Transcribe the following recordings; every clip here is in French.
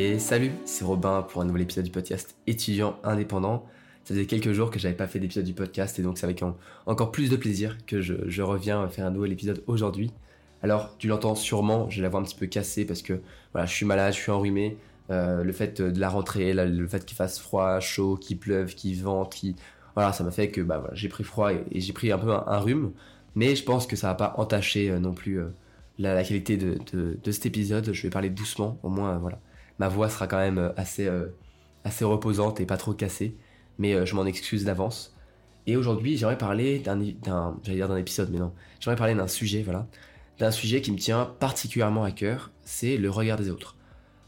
Et salut, c'est Robin pour un nouvel épisode du podcast étudiant indépendant. Ça faisait quelques jours que j'avais pas fait d'épisode du podcast et donc c'est avec encore plus de plaisir que je, reviens faire un nouvel épisode aujourd'hui. Alors tu l'entends sûrement, j'ai la voix un petit peu cassée parce que voilà, je suis malade, je suis enrhumé. Euh, le fait de la rentrée, le fait qu'il fasse froid, chaud, qu'il pleuve, qu'il vente, voilà, ça m'a fait que bah, j'ai pris froid et, j'ai pris un peu un, rhume. Mais je pense que ça va pas entacher euh, non plus euh, la, qualité de, cet épisode. Je vais parler doucement, au moins voilà, ma voix sera quand même assez assez reposante et pas trop cassée mais euh, je m'en excuse d'avance. Et aujourd'hui, j'aimerais parler d'un, j'allais dire d'un épisode, mais non, j'aimerais parler d'un sujet, voilà, d'un sujet qui me tient particulièrement à cœur, c'est le regard des autres.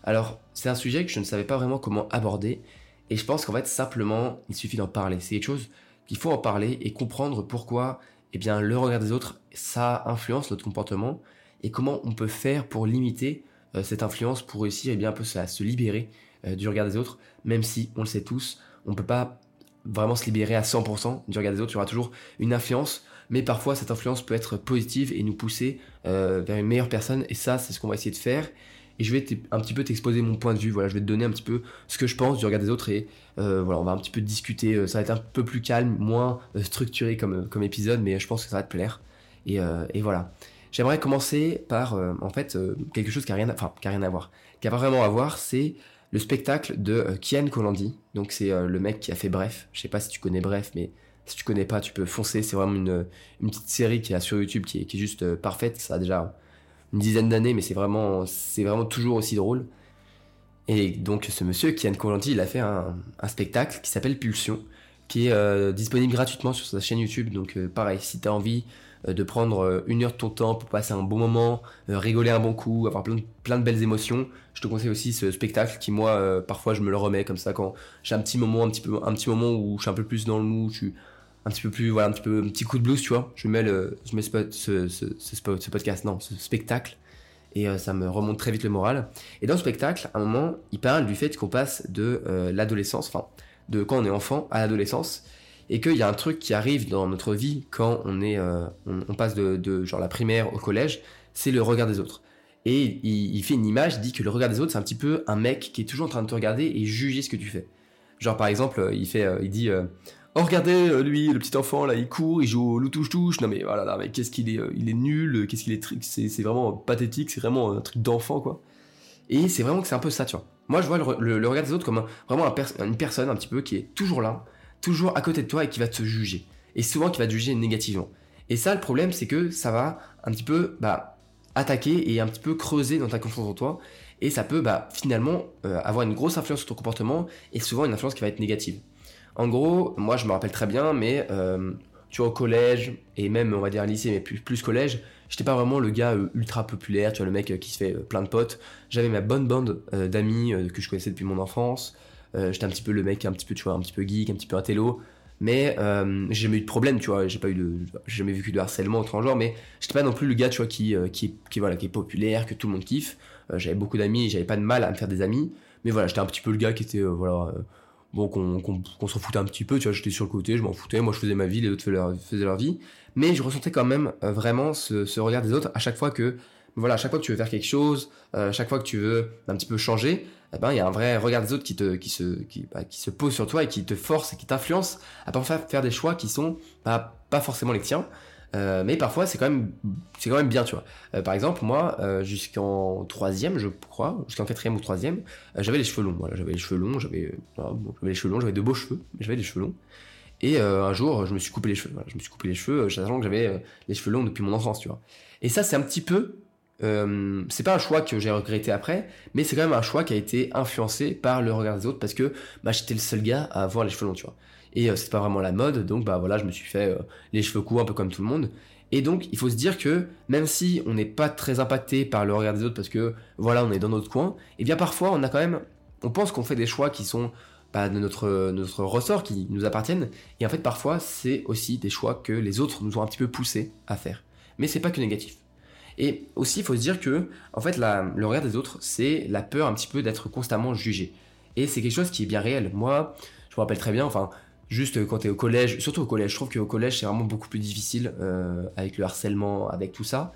Alors, c'est un sujet que je ne savais pas vraiment comment aborder, et je pense qu'en fait, simplement, il suffit d'en parler. C'est quelque chose qu'il faut en parler et comprendre pourquoi, eh bien, le regard des autres, ça influence notre comportement, et comment on peut faire pour limiter euh, cette influence, pour réussir, eh bien, un peu à se libérer euh, du regard des autres, même si, on le sait tous, on peut pas vraiment se libérer à 100% du regard des autres, il y aura toujours une influence, mais parfois cette influence peut être positive et nous pousser euh, vers une meilleure personne, et ça c'est ce qu'on va essayer de faire. Et je vais un petit peu t'exposer mon point de vue, voilà, je vais te donner un petit peu ce que je pense du regard des autres, et euh, voilà, on va un petit peu discuter, euh, ça va être un peu plus calme, moins structuré comme, comme épisode, mais je pense que ça va te plaire. Et, et voilà. J'aimerais commencer par, en fait, quelque chose qui a rien, enfin, qui a rien à voir, qui a pas vraiment à voir, c'est le spectacle de euh, Kian Kolandi. Donc c'est euh, le mec qui a fait Bref. Je sais pas si tu connais Bref, mais si tu connais pas, tu peux foncer. C'est vraiment une, petite série qui est sur YouTube qui est, juste euh, parfaite. Ça a déjà une dizaine d'années, mais c'est vraiment, c'est vraiment toujours aussi drôle. Et donc ce monsieur, Kian Kolandi, il a fait un, spectacle qui s'appelle Pulsion, qui est disponible gratuitement sur sa chaîne YouTube. Donc pareil, si tu as envie euh, de prendre euh, une heure de ton temps pour passer un bon moment, euh, rigoler un bon coup, avoir plein de, belles émotions. Je te conseille aussi ce spectacle qui moi parfois je me le remets comme ça quand j'ai un petit moment un petit peu un petit moment où je suis un peu plus dans le mou, je suis un petit peu plus voilà un petit peu un petit coup de blues tu vois. Je mets le je mets ce, podcast non ce spectacle et ça me remonte très vite le moral. Et dans le spectacle, à un moment, il parle du fait qu'on passe de l'adolescence, enfin, de quand on est enfant à l'adolescence, et qu'il y a un truc qui arrive dans notre vie quand on est, euh, on, passe de, genre la primaire au collège, c'est le regard des autres. Et il, fait une image, il dit que le regard des autres, c'est un petit peu un mec qui est toujours en train de te regarder et juger ce que tu fais. Genre par exemple, il fait, euh, il dit, euh, oh regardez lui, le petit enfant là, il court, il joue au loup touche touche. Non mais voilà, là, mais qu'est-ce qu'il est, il est nul, qu'est-ce qu'il est, c'est, c'est vraiment pathétique, c'est vraiment un truc d'enfant quoi. Et c'est vraiment que c'est un peu ça, tu vois. Moi, je vois le, regard des autres comme vraiment une personne un petit peu qui est toujours là, toujours à côté de toi et qui va te juger. Et souvent qui va te juger négativement. Et ça, le problème, c'est que ça va un petit peu bah, attaquer et un petit peu creuser dans ta confiance en toi. Et ça peut bah, finalement euh, avoir une grosse influence sur ton comportement et souvent une influence qui va être négative. En gros, moi je me rappelle très bien, mais euh, tu vois, au collège et même on va dire lycée, mais plus, plus collège, j'étais pas vraiment le gars euh, ultra populaire, tu vois, le mec qui se fait plein de potes. J'avais ma bonne bande d'amis que je connaissais depuis mon enfance. Euh, j'étais un petit peu le mec un petit peu tu vois un petit peu geek un petit peu intello. Mais euh, j'ai jamais eu de problème tu vois. J'ai pas eu de j'ai jamais vécu de harcèlement autre genre mais j'étais pas non plus le gars tu vois qui euh, qui, qui voilà qui est populaire que tout le monde kiffe. J'avais beaucoup d'amis j'avais pas de mal à me faire des amis. Mais voilà j'étais un petit peu le gars qui était voilà bon qu'on qu'on s'en foutait un petit peu tu vois. J'étais sur le côté je m'en foutais. Moi je faisais ma vie les autres faisaient leur, faisaient leur vie. Mais je ressentais quand même vraiment ce, ce regard des autres à chaque fois que voilà, chaque fois que tu veux faire quelque chose, à chaque fois que tu veux un petit peu changer, eh ben il y a un vrai regard des autres qui te qui se qui, bah, qui se pose sur toi et qui te force et qui t'influence à parfois faire des choix qui sont bah, pas forcément les tiens. Euh, mais parfois c'est quand même quand même bien tu vois. Euh, par exemple moi euh, jusqu'en troisième je crois jusqu'en quatrième ou troisième euh, j'avais les cheveux longs. Voilà j'avais les cheveux longs j'avais j'avais les cheveux longs j'avais de beaux cheveux mais j'avais des cheveux longs. Et un jour je me suis coupé les cheveux. Je me suis coupé les cheveux sachant que j'avais les cheveux longs depuis mon enfance tu vois. Et ça c'est un petit peu euh, c'est pas un choix que j'ai regretté après, mais c'est quand même un choix qui a été influencé par le regard des autres parce que bah, j'étais le seul gars à avoir les cheveux longs, tu vois. Et euh, c'est pas vraiment la mode, donc bah voilà, je me suis fait euh, les cheveux courts un peu comme tout le monde. Et donc il faut se dire que même si on n'est pas très impacté par le regard des autres parce que voilà, on est dans notre coin, et eh bien parfois on a quand même, on pense qu'on fait des choix qui sont pas de notre, notre ressort, qui nous appartiennent, et en fait parfois c'est aussi des choix que les autres nous ont un petit peu poussé à faire. Mais c'est pas que négatif. Et aussi, il faut se dire que, en fait, le regard des autres, c'est la peur un petit peu d'être constamment jugé. Et c'est quelque chose qui est bien réel. Moi, je me rappelle très bien, enfin, juste quand tu es au collège, surtout au collège, je trouve qu'au collège, c'est vraiment beaucoup plus difficile euh, avec le harcèlement, avec tout ça.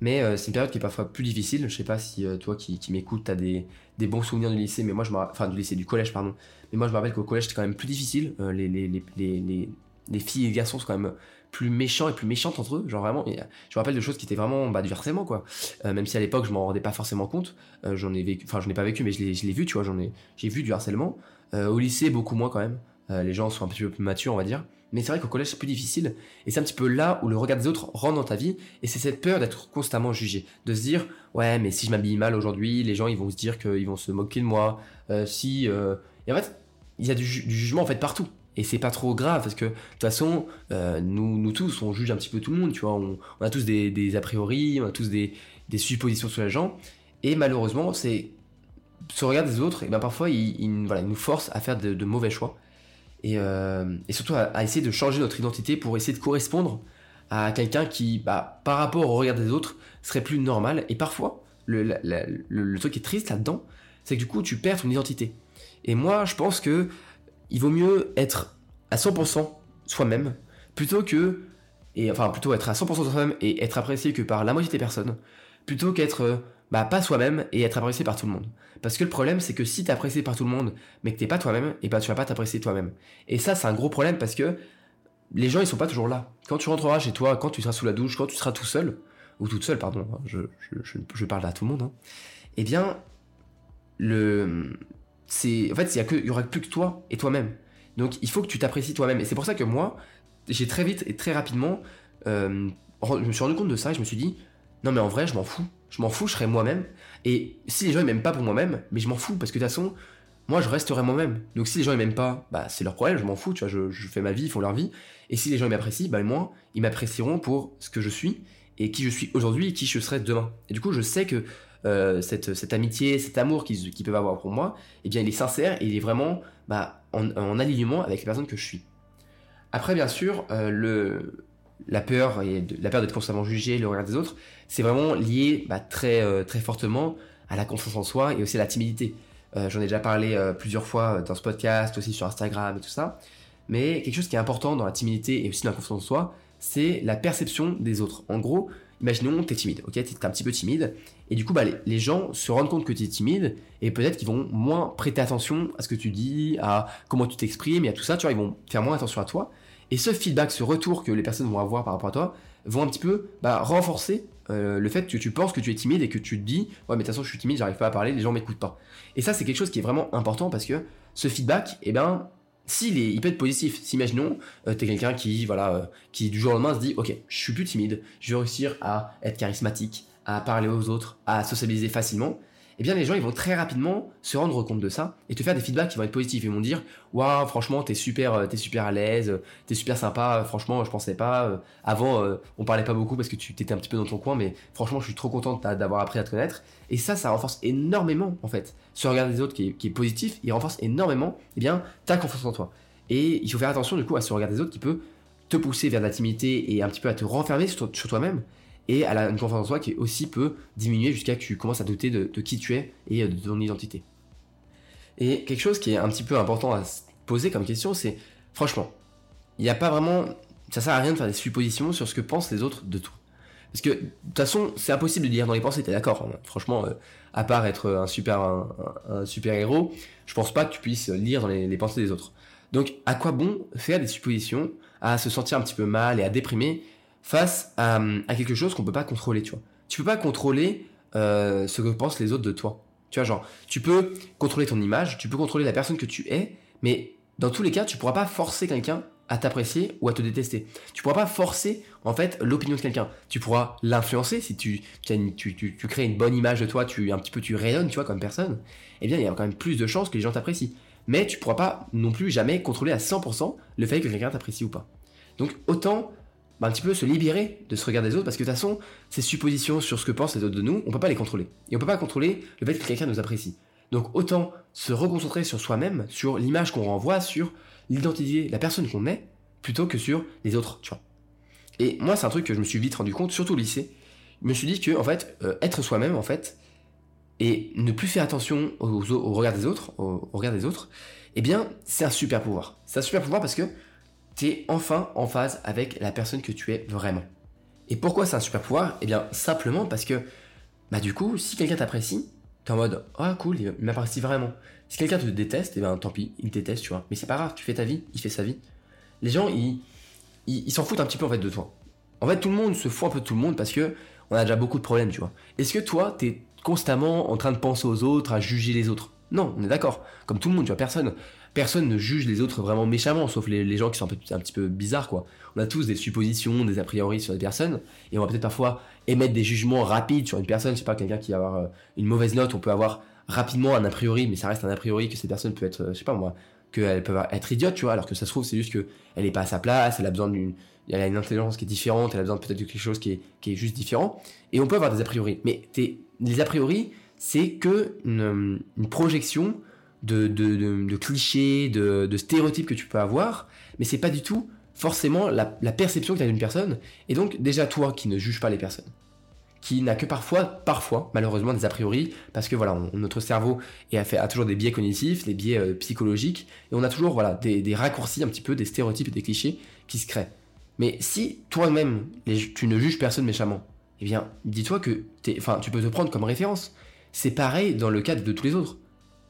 Mais euh, c'est une période qui est parfois plus difficile. Je sais pas si euh, toi qui, qui m'écoutes, as des, des, bons souvenirs du lycée, mais moi enfin du lycée, du collège, pardon. Mais moi je me rappelle qu'au collège c'était quand même plus difficile. Les filles et les garçons sont quand même plus méchants et plus méchantes entre eux. Genre vraiment, je me rappelle de choses qui étaient vraiment bah, du harcèlement quoi. même si à l'époque je m'en rendais pas forcément compte. j'en ai vécu, enfin ai pas vécu, mais je l'ai vu, tu vois. J'en ai, j'ai vu du harcèlement. au lycée beaucoup moins quand même. les gens sont un petit peu plus matures, on va dire. Mais c'est vrai qu'au collège, c'est plus difficile. Et c'est un petit peu là où le regard des autres rentre dans ta vie. Et c'est cette peur d'être constamment jugé. De se dire, ouais, mais si je m'habille mal aujourd'hui, les gens, ils vont se dire qu'ils vont se moquer de moi. Euh, si. Euh, et en fait, il y a du, jugement en fait partout. Et c'est pas trop grave parce que de toute façon, euh, nous, nous tous, on juge un petit peu tout le monde, tu vois. On, a tous des, a priori, on a tous des, suppositions sur les gens. Et malheureusement, c'est ce regard des autres, et ben parfois, il, voilà, nous force à faire de mauvais choix. Euh, et, surtout à, essayer de changer notre identité pour essayer de correspondre à quelqu'un qui, bah, par rapport au regard des autres, serait plus normal. Et parfois, le, le, truc qui est triste là-dedans, c'est que du coup, tu perds ton identité. Et moi, je pense que il vaut mieux être à 100% soi-même plutôt que, et enfin plutôt être à 100% soi-même et être apprécié que par la moitié des personnes, plutôt qu'être bah, pas soi-même et être apprécié par tout le monde. Parce que le problème, c'est que si t'es apprécié par tout le monde, mais que t'es pas toi-même, et bah tu vas pas t'apprécier toi-même. Et ça, c'est un gros problème parce que les gens, ils sont pas toujours là. Quand tu rentreras chez toi, quand tu seras sous la douche, quand tu seras tout seul, ou toute seule, pardon, hein, je, je, je, parle à tout le monde, hein, eh bien, le, c'est, en fait, il y, a que, y aura plus que toi et toi-même. Donc, il faut que tu t'apprécies toi-même. Et c'est pour ça que moi, j'ai très vite et très rapidement, euh, je me suis rendu compte de ça et je me suis dit, non mais en vrai, je m'en fous. Je m'en fous, je serai moi-même. Et si les gens ils m'aiment pas pour moi-même, mais je m'en fous parce que de toute façon, moi je resterai moi-même. Donc si les gens ils m'aiment pas, bah c'est leur problème, je m'en fous, tu vois, je, fais ma vie, ils font leur vie. Et si les gens m'apprécient, bah moi, ils m'apprécieront pour ce que je suis et qui je suis aujourd'hui et qui je serai demain. Et du coup, je sais que euh, cette, amitié, cet amour qu'ils peuvent avoir pour moi, eh bien il est sincère et il est vraiment bah, en, alignement avec les personnes que je suis. Après, bien sûr, euh, la peur et la peur d'être constamment jugé, le regard des autres, c'est vraiment lié bah, très euh, très fortement à la confiance en soi et aussi à la timidité. J'en ai déjà parlé plusieurs fois dans ce podcast, aussi sur Instagram et tout ça. Mais quelque chose qui est important dans la timidité et aussi dans la confiance en soi, c'est la perception des autres. En gros, imaginons que tu es timide, ok Tu es un petit peu timide, et du coup, bah, les, gens se rendent compte que tu es timide, et peut-être qu'ils vont moins prêter attention à ce que tu dis, à comment tu t'exprimes, et à tout ça, tu vois, ils vont faire moins attention à toi. Et ce feedback, ce retour que les personnes vont avoir par rapport à toi, vont un petit peu bah, renforcer euh, le fait que tu penses que tu es timide et que tu te dis ouais mais de toute façon je suis timide, j'arrive pas à parler, les gens m'écoutent pas. Et ça c'est quelque chose qui est vraiment important parce que ce feedback, eh ben s'il est, il peut être positif. S'imaginons, euh, tu es quelqu'un qui, voilà, euh, qui du jour au lendemain se dit, ok, je suis plus timide, je vais réussir à être charismatique, à parler aux autres, à sociabiliser facilement eh bien les gens ils vont très rapidement se rendre compte de ça et te faire des feedbacks qui vont être positifs. Ils vont dire waouh franchement t'es super euh, t'es super à l'aise, t'es super sympa. Franchement je pensais pas. Euh, avant euh, on parlait pas beaucoup parce que tu t'étais un petit peu dans ton coin, mais franchement je suis trop content d'avoir appris à te connaître. Et ça ça renforce énormément en fait. Ce regard des autres qui est, positif, il renforce énormément eh bien ta confiance en toi. Et il faut faire attention du coup à ce regard des autres qui peut te pousser vers l'intimité et un petit peu à te renfermer sur toi-même et à la, une confiance en soi qui aussi peut diminuer jusqu'à que tu commences à douter de, qui tu es et euh, de ton identité. Et quelque chose qui est un petit peu important à se poser comme question, c'est franchement, il n'y a pas vraiment, ça sert à rien de faire des suppositions sur ce que pensent les autres de toi. Parce que de toute façon, c'est impossible de lire dans les pensées, t'es d'accord hein. Franchement, euh, à part être un super, un, super héros, je pense pas que tu puisses lire dans les pensées des autres. Donc, à quoi bon faire des suppositions, à se sentir un petit peu mal et à déprimer face à, quelque chose qu'on peut pas contrôler, tu vois. Tu peux pas contrôler euh, ce que pensent les autres de toi. Tu vois, genre, tu peux contrôler ton image, tu peux contrôler la personne que tu es, mais dans tous les cas, tu pourras pas forcer quelqu'un à t'apprécier ou à te détester. Tu pourras pas forcer en fait l'opinion de quelqu'un. Tu pourras l'influencer si tu tu, tu, crées une bonne image de toi, tu un petit peu tu rayonnes, tu vois, comme personne. Eh bien, il y a quand même plus de chances que les gens t'apprécient. Mais tu pourras pas non plus jamais contrôler à 100% le fait que quelqu'un t'apprécie ou pas. Donc autant bah, un petit peu se libérer de ce regard des autres, parce que de toute façon, ces suppositions sur ce que pensent les autres de nous, on peut pas les contrôler. Et on peut pas contrôler le fait que quelqu'un nous apprécie. Donc autant se reconcentrer sur soi-même, sur l'image qu'on renvoie, sur l'identité, la personne qu'on est, plutôt que sur les autres, tu vois. Et moi, c'est un truc que je me suis vite rendu compte, surtout au lycée. Je me suis dit que, en fait, euh, être soi-même, en fait, et ne plus faire attention au regard des autres, au, au regard des autres, eh bien, c'est un super pouvoir. C'est un super pouvoir parce que tu es enfin en phase avec la personne que tu es vraiment. Et pourquoi c'est un super pouvoir? Eh bien, simplement parce que, bah du coup, si quelqu'un t'apprécie, t'es en mode, ah cool, il m'apprécie vraiment. Si quelqu'un te déteste, eh bien tant pis, il te déteste, tu vois. Mais c'est pas grave, tu fais ta vie, il fait sa vie. Les gens, ils ils s'en foutent un petit peu en fait de toi. En fait, tout le monde se fout un peu de tout le monde parce que on a déjà beaucoup de problèmes, tu vois. Est-ce que toi, t'es constamment en train de penser aux autres, à juger les autres? Non, on est d'accord. Comme tout le monde, tu vois, personne, personne ne juge les autres vraiment méchamment, sauf les, gens qui sont un, un, petit peu bizarres, quoi. On a tous des suppositions, des a priori sur des personnes, et on va peut-être parfois émettre des jugements rapides sur une personne. Je sais pas, quelqu'un qui va avoir euh, une mauvaise note, on peut avoir rapidement un a priori, mais ça reste un a priori que cette personne peut être, euh, je sais pas moi, qu'elle peut être idiote, tu vois, alors que ça se trouve, c'est juste qu'elle n'est pas à sa place, elle a besoin d'une elle a une intelligence qui est différente, elle a besoin peut-être de quelque chose qui est, juste différent. Et on peut avoir des a priori. Mais les a priori, c'est que une, projection de, clichés, de, stéréotypes que tu peux avoir, mais c'est pas du tout forcément la, perception que tu as d'une personne. Et donc, déjà, toi qui ne juges pas les personnes, qui n'a que parfois, parfois, malheureusement, des a priori, parce que voilà, notre cerveau a, fait, toujours des biais cognitifs, des biais euh, psychologiques, et on a toujours voilà, des, raccourcis un petit peu, des stéréotypes et des clichés qui se créent. Mais si toi-même, tu ne juges personne méchamment, eh bien, dis-toi que tu peux te prendre comme référence. C'est pareil dans le cadre de tous les autres.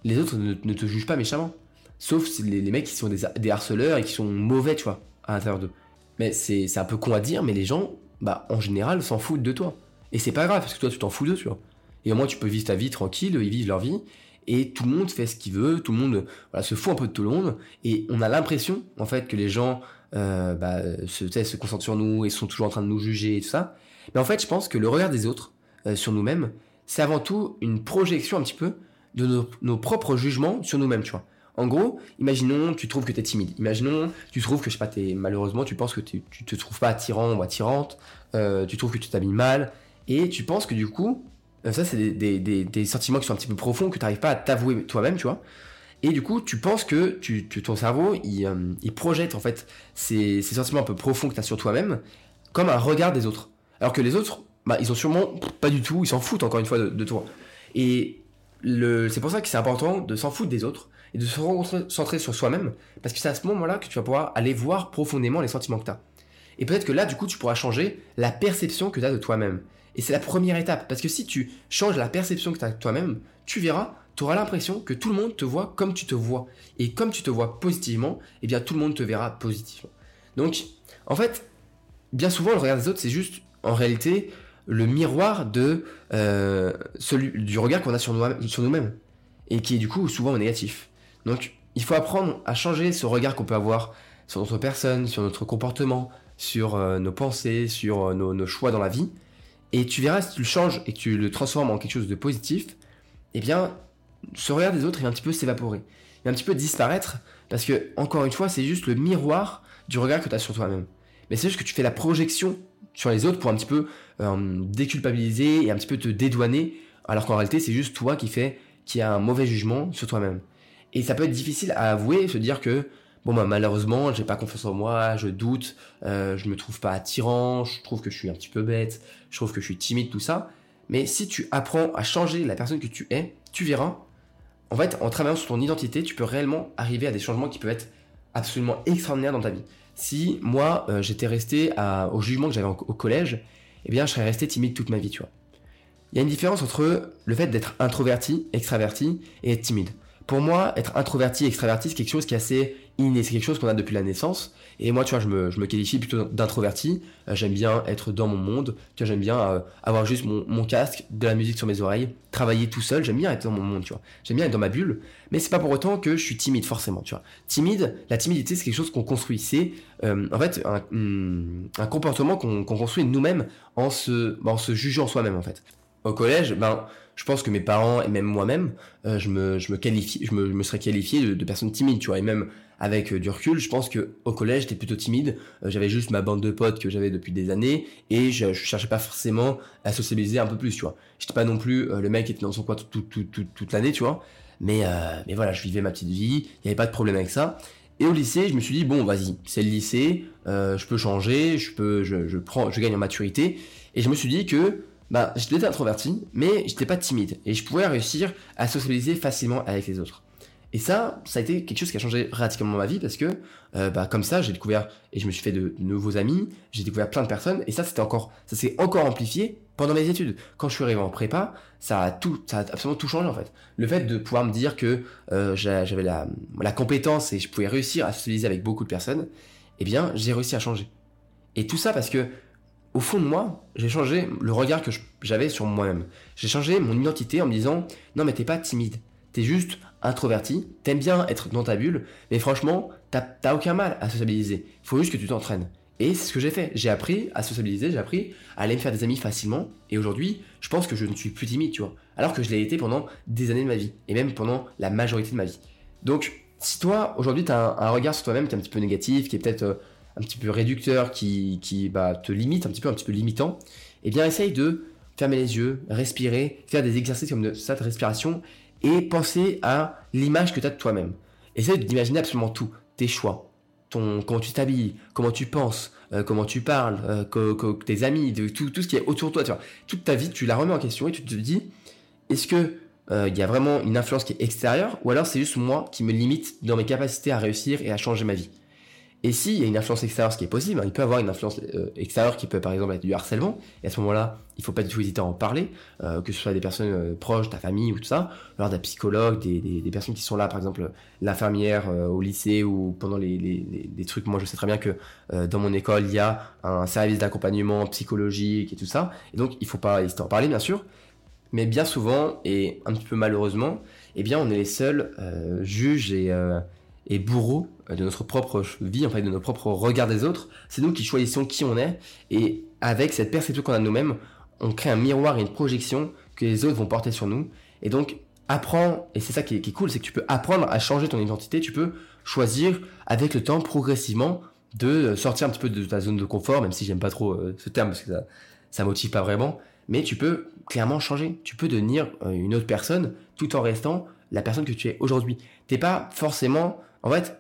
Les autres ne, te jugent pas méchamment. Sauf les, les mecs qui sont des, harceleurs et qui sont mauvais, tu vois, à l'intérieur d'eux. Mais c'est un peu con à dire, mais les gens, bah, en général, s'en foutent de toi. Et c'est pas grave, parce que toi, tu t'en fous d'eux, tu vois. Et au moins, tu peux vivre ta vie tranquille, ils vivent leur vie, et tout le monde fait ce qu'il veut, tout le monde se fout un peu de tout le monde, et on a l'impression, en fait, que les gens euh, bah, se, se concentrent sur nous et sont toujours en train de nous juger et tout ça. Mais en fait, je pense que le regard des autres euh, sur nous-mêmes, c'est avant tout une projection un petit peu de nos, propres jugements sur nous-mêmes, tu vois. En gros, imaginons, tu trouves que tu es timide. Imaginons, tu trouves que, je sais pas, es, malheureusement, tu penses que tu te trouves pas attirant ou attirante, euh, tu trouves que tu t'habilles mal, et tu penses que du coup, ça, c'est des, des, sentiments qui sont un petit peu profonds, que tu n'arrives pas à t'avouer toi-même, tu vois. Et du coup, tu penses que tu, ton cerveau, euh, il, projette en fait ces, sentiments un peu profonds que tu as sur toi-même comme un regard des autres. Alors que les autres, bah, ils ont sûrement pas du tout, ils s'en foutent encore une fois de, toi. Et c'est pour ça que c'est important de s'en foutre des autres et de se concentrer sur soi-même, parce que c'est à ce moment-là que tu vas pouvoir aller voir profondément les sentiments que tu as. Et peut-être que là, du coup, tu pourras changer la perception que tu as de toi-même. Et c'est la première étape, parce que si tu changes la perception que tu as de toi-même, tu verras tu auras l'impression que tout le monde te voit comme tu te vois. Et comme tu te vois positivement, eh bien tout le monde te verra positivement. Donc, en fait, bien souvent, le regard des autres, c'est juste, en réalité, le miroir de euh, celui, du regard qu'on a sur, nous, sur nous-mêmes. Et qui est du coup souvent négatif. Donc, il faut apprendre à changer ce regard qu'on peut avoir sur notre personne, sur notre comportement, sur euh, nos pensées, sur euh, nos, nos, choix dans la vie. Et tu verras, si tu le changes et que tu le transformes en quelque chose de positif, eh bien, ce regard des autres, il va un petit peu s'évaporer. Il va un petit peu disparaître, parce que, encore une fois, c'est juste le miroir du regard que tu as sur toi-même. Mais c'est juste que tu fais la projection sur les autres pour un petit peu euh, déculpabiliser et un petit peu te dédouaner, alors qu'en réalité, c'est juste toi qui fais, qui a un mauvais jugement sur toi-même. Et ça peut être difficile à avouer, se dire que, bon, bah, malheureusement, j'ai pas confiance en moi, je doute, euh, je me trouve pas attirant, je trouve que je suis un petit peu bête, je trouve que je suis timide, tout ça. Mais si tu apprends à changer la personne que tu es, tu verras en fait, en travaillant sur ton identité, tu peux réellement arriver à des changements qui peuvent être absolument extraordinaires dans ta vie. Si moi, euh, j'étais resté au jugement que j'avais au collège, eh bien, je serais resté timide toute ma vie, tu vois. Il y a une différence entre le fait d'être introverti, extraverti et être timide. Pour moi, être introverti, extraverti, c'est quelque chose qui est assez inné, c'est quelque chose qu'on a depuis la naissance. Et moi, tu vois, je me, je me qualifie plutôt d'introverti. Euh, j'aime bien être dans mon monde. Tu vois, j'aime bien euh, avoir juste mon, mon, casque, de la musique sur mes oreilles, travailler tout seul. J'aime bien être dans mon monde, tu vois. J'aime bien être dans ma bulle. Mais c'est pas pour autant que je suis timide, forcément, tu vois. Timide, la timidité, c'est quelque chose qu'on construit. C'est, euh, en fait, un, hmm, un comportement qu'on construit nous-mêmes en se, en se jugeant soi-même, en fait. Au collège, ben, je pense que mes parents et même moi-même, je, me, je, me qualifie, je, me, je me serais qualifié de, de personne timide, tu vois. Et même avec euh, du recul, je pense que au collège, j'étais plutôt timide. Euh, j'avais juste ma bande de potes que j'avais depuis des années et je, je, cherchais pas forcément à socialiser un peu plus, tu vois. J'étais pas non plus euh, le mec qui était dans son coin toute l'année, tu vois. Mais, mais voilà, je vivais ma petite vie, il n'y avait pas de problème avec ça. Et au lycée, je me suis dit bon, vas-y, c'est le lycée, je peux changer, je peux, je, je, prends, je gagne en maturité. Et je me suis dit que bah, j'étais introverti, mais j'étais pas timide et je pouvais réussir à socialiser facilement avec les autres. Et ça, ça a été quelque chose qui a changé radicalement ma vie parce que, euh, bah, comme ça, j'ai découvert et je me suis fait de, nouveaux amis, j'ai découvert plein de personnes et ça, c'était encore, ça s'est encore amplifié pendant mes études. Quand je suis arrivé en prépa, ça a tout, ça a absolument tout changé en fait. Le fait de pouvoir me dire que euh, j'avais la, la compétence et je pouvais réussir à socialiser avec beaucoup de personnes, eh bien, j'ai réussi à changer. Et tout ça parce que, au fond de moi, j'ai changé le regard que j'avais sur moi-même. J'ai changé mon identité en me disant, non mais t'es pas timide, t'es juste introverti, t'aimes bien être dans ta bulle, mais franchement, t'as aucun mal à sociabiliser. Il faut juste que tu t'entraînes. Et c'est ce que j'ai fait. J'ai appris à sociabiliser, j'ai appris à aller me faire des amis facilement. Et aujourd'hui, je pense que je ne suis plus timide, tu vois. Alors que je l'ai été pendant des années de ma vie. Et même pendant la majorité de ma vie. Donc, si toi, aujourd'hui, tu as un, regard sur toi-même qui est un petit peu négatif, qui est peut-être euh, un petit peu réducteur, qui, qui bah, te limite, un petit peu, un petit peu limitant, eh bien, essaye de fermer les yeux, respirer, faire des exercices comme ça de respiration et penser à l'image que tu as de toi-même. Essaye d'imaginer absolument tout, tes choix, ton, comment tu t'habilles, comment tu penses, euh, comment tu parles, euh, tes amis, de, tout, tout ce qui est autour de toi. Toute ta vie, tu la remets en question et tu te dis, est-ce que euh, il y a vraiment une influence qui est extérieure ou alors c'est juste moi qui me limite dans mes capacités à réussir et à changer ma vie? Et s'il y a une influence extérieure, ce qui est possible, hein, il peut avoir une influence euh, extérieure qui peut par exemple être du harcèlement, et à ce moment-là, il ne faut pas du tout hésiter à en parler, euh, que ce soit des personnes euh, proches, ta famille ou tout ça, alors des psychologues, des, personnes qui sont là, par exemple l'infirmière au lycée ou pendant les, trucs, moi je sais très bien que dans mon école, il y a un service d'accompagnement psychologique et tout ça, et donc il ne faut pas hésiter à en parler bien sûr, mais bien souvent, et un petit peu malheureusement, eh bien on est les seuls juges et et bourreau de notre propre vie, en de notre propre regard des autres. C'est nous qui choisissons qui on est. Et avec cette perception qu'on a de nous-mêmes, on crée un miroir et une projection que les autres vont porter sur nous. Et donc, apprends, et c'est ça qui est, cool, c'est que tu peux apprendre à changer ton identité. Tu peux choisir avec le temps, progressivement, de sortir un petit peu de ta zone de confort, même si j'aime pas trop euh, ce terme parce que ça, ça motive pas vraiment. Mais tu peux clairement changer. Tu peux devenir euh, une autre personne tout en restant la personne que tu es aujourd'hui. T'es pas forcément en fait,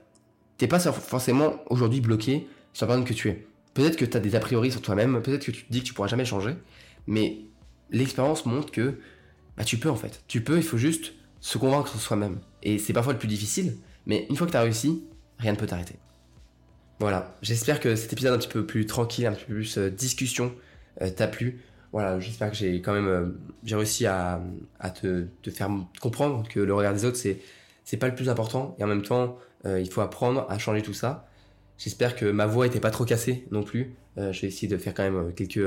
t'es pas forcément aujourd'hui bloqué sur la personne que tu es. Peut-être que tu as des a priori sur toi-même, peut-être que tu te dis que tu pourras jamais changer, mais l'expérience montre que bah, tu peux en fait. Tu peux, il faut juste se convaincre soi-même. Et c'est parfois le plus difficile, mais une fois que tu as réussi, rien ne peut t'arrêter. Voilà, j'espère que cet épisode un petit peu plus tranquille, un petit peu plus euh, discussion euh, t'a plu. Voilà, j'espère que j'ai quand même euh, j'ai réussi à, te, te, faire comprendre que le regard des autres, c'est, c'est pas le plus important. Et en même temps, euh, il faut apprendre à changer tout ça. J'espère que ma voix était pas trop cassée non plus. Euh, je vais essayer de faire quand même euh, quelques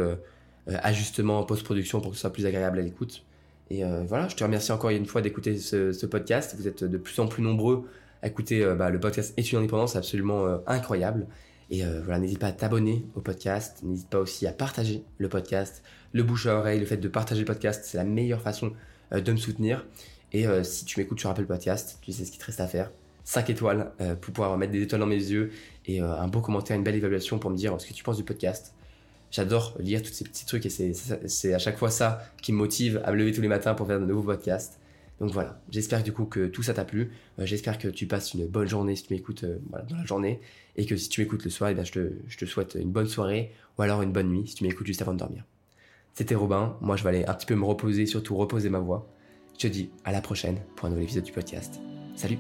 ajustements en post-production pour que ce soit plus agréable à l'écoute. Et voilà, je te remercie encore une fois d'écouter ce, podcast. Vous êtes de plus en plus nombreux à écouter bah, le podcast Étudiant indépendant, c'est absolument incroyable. Et voilà, n'hésite pas à t'abonner au podcast, n'hésite pas aussi à partager le podcast. Le bouche à oreille, le fait de partager le podcast, c'est la meilleure façon de me soutenir. Et si tu m'écoutes sur Apple Podcast, tu sais ce qu'il te reste à faire. 5 étoiles euh, pour pouvoir mettre des étoiles dans mes yeux et euh, un beau commentaire, une belle évaluation pour me dire ce que tu penses du podcast. J'adore lire tous ces petits trucs et c'est à chaque fois ça qui me motive à me lever tous les matins pour faire de nouveaux podcasts. Donc voilà, j'espère du coup que tout ça t'a plu. Euh, j'espère que tu passes une bonne journée si tu m'écoutes dans la journée et que si tu m'écoutes le soir, eh je, te, je te souhaite une bonne soirée ou alors une bonne nuit si tu m'écoutes juste avant de dormir. C'était Robin, moi je vais aller un petit peu me reposer, surtout reposer ma voix. Je te dis à la prochaine pour un nouvel épisode du podcast. Salut